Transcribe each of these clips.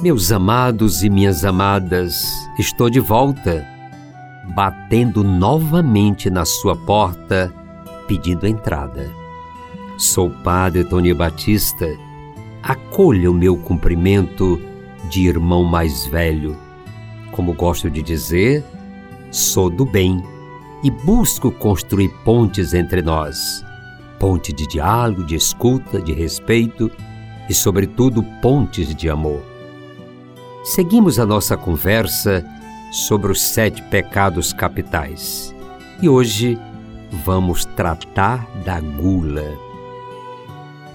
Meus amados e minhas amadas, estou de volta, batendo novamente na sua porta, pedindo entrada. Sou Padre Tony Batista. Acolha o meu cumprimento de irmão mais velho. Como gosto de dizer, sou do bem e busco construir pontes entre nós. Ponte de diálogo, de escuta, de respeito e, sobretudo, pontes de amor. Seguimos a nossa conversa sobre os sete pecados capitais e hoje vamos tratar da gula.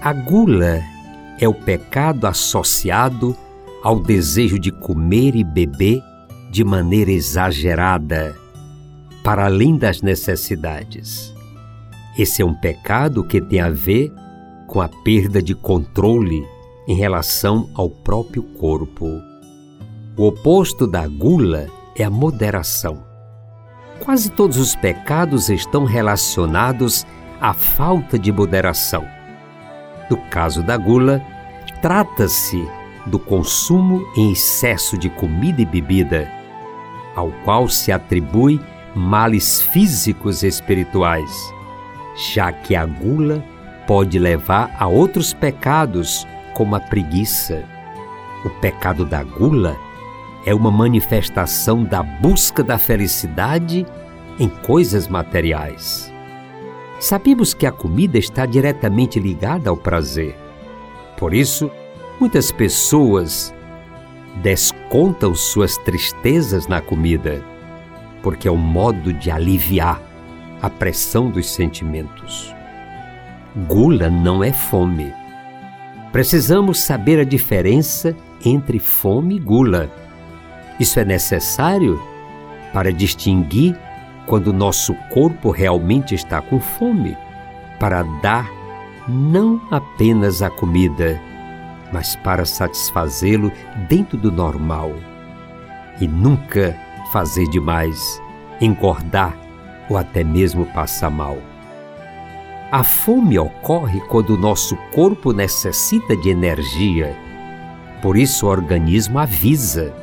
A gula é o pecado associado ao desejo de comer e beber de maneira exagerada, para além das necessidades. Esse é um pecado que tem a ver com a perda de controle em relação ao próprio corpo. O oposto da gula é a moderação. Quase todos os pecados estão relacionados à falta de moderação. No caso da gula, trata-se do consumo em excesso de comida e bebida, ao qual se atribui males físicos e espirituais, já que a gula pode levar a outros pecados, como a preguiça. O pecado da gula é uma manifestação da busca da felicidade em coisas materiais. Sabemos que a comida está diretamente ligada ao prazer. Por isso, muitas pessoas descontam suas tristezas na comida, porque é um modo de aliviar a pressão dos sentimentos. Gula não é fome. Precisamos saber a diferença entre fome e gula. Isso é necessário para distinguir quando nosso corpo realmente está com fome, para dar não apenas a comida, mas para satisfazê-lo dentro do normal. E nunca fazer demais, engordar ou até mesmo passar mal. A fome ocorre quando o nosso corpo necessita de energia. Por isso o organismo avisa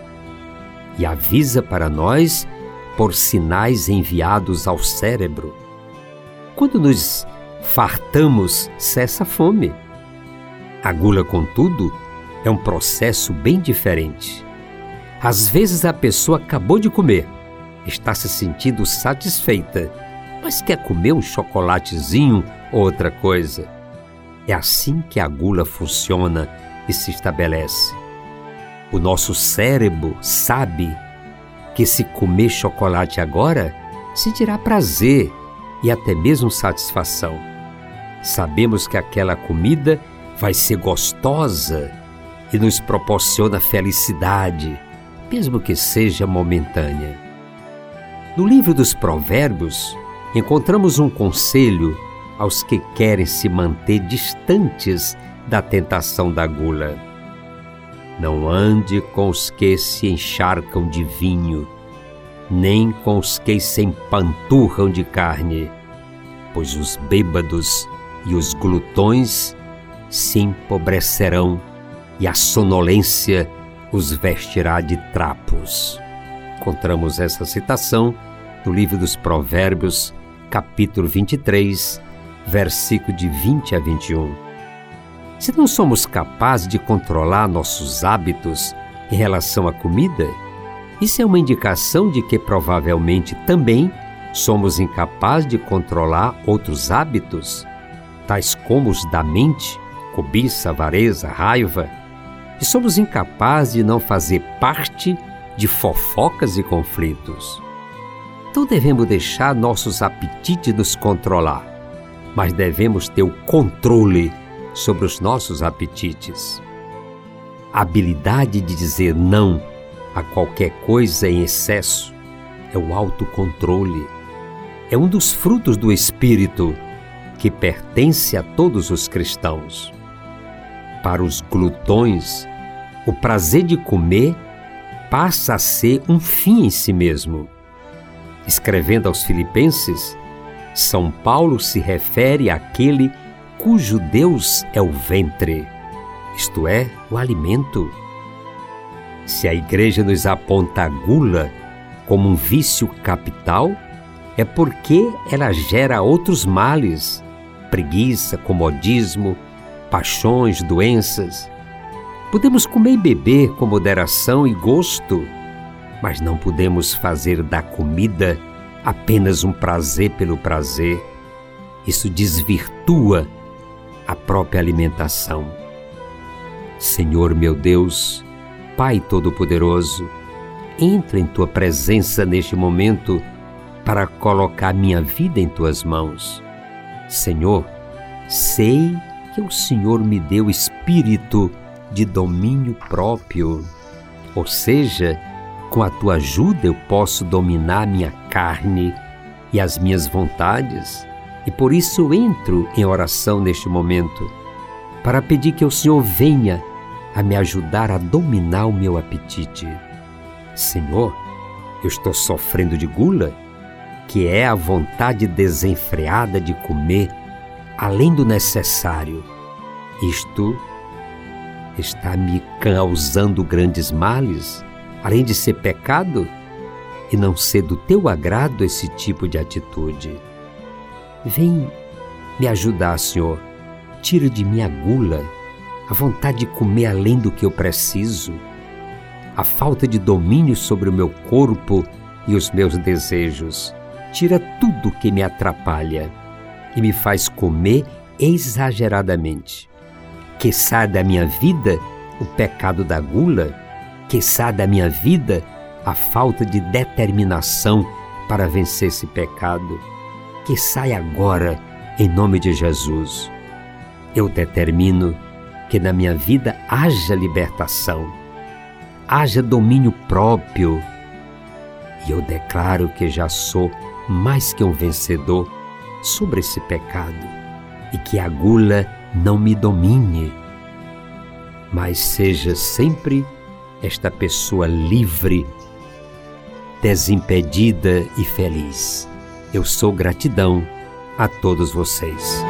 e avisa para nós por sinais enviados ao cérebro. Quando nos fartamos, cessa a fome. A gula, contudo, é um processo bem diferente. Às vezes a pessoa acabou de comer, está se sentindo satisfeita, mas quer comer um chocolatezinho ou outra coisa. É assim que a gula funciona e se estabelece. O nosso cérebro sabe que se comer chocolate agora, sentirá prazer e até mesmo satisfação. Sabemos que aquela comida vai ser gostosa e nos proporciona felicidade, mesmo que seja momentânea. No livro dos Provérbios, encontramos um conselho aos que querem se manter distantes da tentação da gula. Não ande com os que se encharcam de vinho, nem com os que se empanturram de carne, pois os bêbados e os glutões se empobrecerão e a sonolência os vestirá de trapos. Encontramos essa citação no livro dos Provérbios, capítulo 23, versículo de 20 a 21. Se não somos capazes de controlar nossos hábitos em relação à comida, isso é uma indicação de que provavelmente também somos incapazes de controlar outros hábitos, tais como os da mente, cobiça, avareza, raiva, e somos incapazes de não fazer parte de fofocas e conflitos. Então devemos deixar nossos apetites nos controlar, mas devemos ter o controle sobre os nossos apetites. a habilidade de dizer não a qualquer coisa em excesso, é o autocontrole. É um dos frutos do Espírito que pertence a todos os cristãos. Para os glutões, o prazer de comer passa a ser um fim em si mesmo. Escrevendo aos Filipenses, São Paulo se refere àquele cujo Deus é o ventre, isto é, o alimento. Se a Igreja nos aponta a gula como um vício capital, é porque ela gera outros males, preguiça, comodismo, paixões, doenças. Podemos comer e beber com moderação e gosto, mas não podemos fazer da comida apenas um prazer pelo prazer. Isso desvirtua a própria alimentação. Senhor meu Deus, Pai Todo-Poderoso, entra em tua presença neste momento para colocar minha vida em tuas mãos. Senhor, sei que o Senhor me deu espírito de domínio próprio, ou seja, com a tua ajuda eu posso dominar minha carne e as minhas vontades e por isso entro em oração neste momento, para pedir que o Senhor venha a me ajudar a dominar o meu apetite. Senhor, eu estou sofrendo de gula, que é a vontade desenfreada de comer além do necessário. Isto está me causando grandes males, além de ser pecado e não ser do teu agrado esse tipo de atitude. Vem me ajudar, Senhor. Tira de mim a gula, a vontade de comer além do que eu preciso, a falta de domínio sobre o meu corpo e os meus desejos. Tira tudo que me atrapalha e me faz comer exageradamente. Que saia da minha vida o pecado da gula, que saia da minha vida a falta de determinação para vencer esse pecado que sai agora em nome de Jesus. Eu determino que na minha vida haja libertação, haja domínio próprio. E eu declaro que já sou mais que um vencedor sobre esse pecado e que a gula não me domine, mas seja sempre esta pessoa livre, desimpedida e feliz. Eu sou gratidão a todos vocês.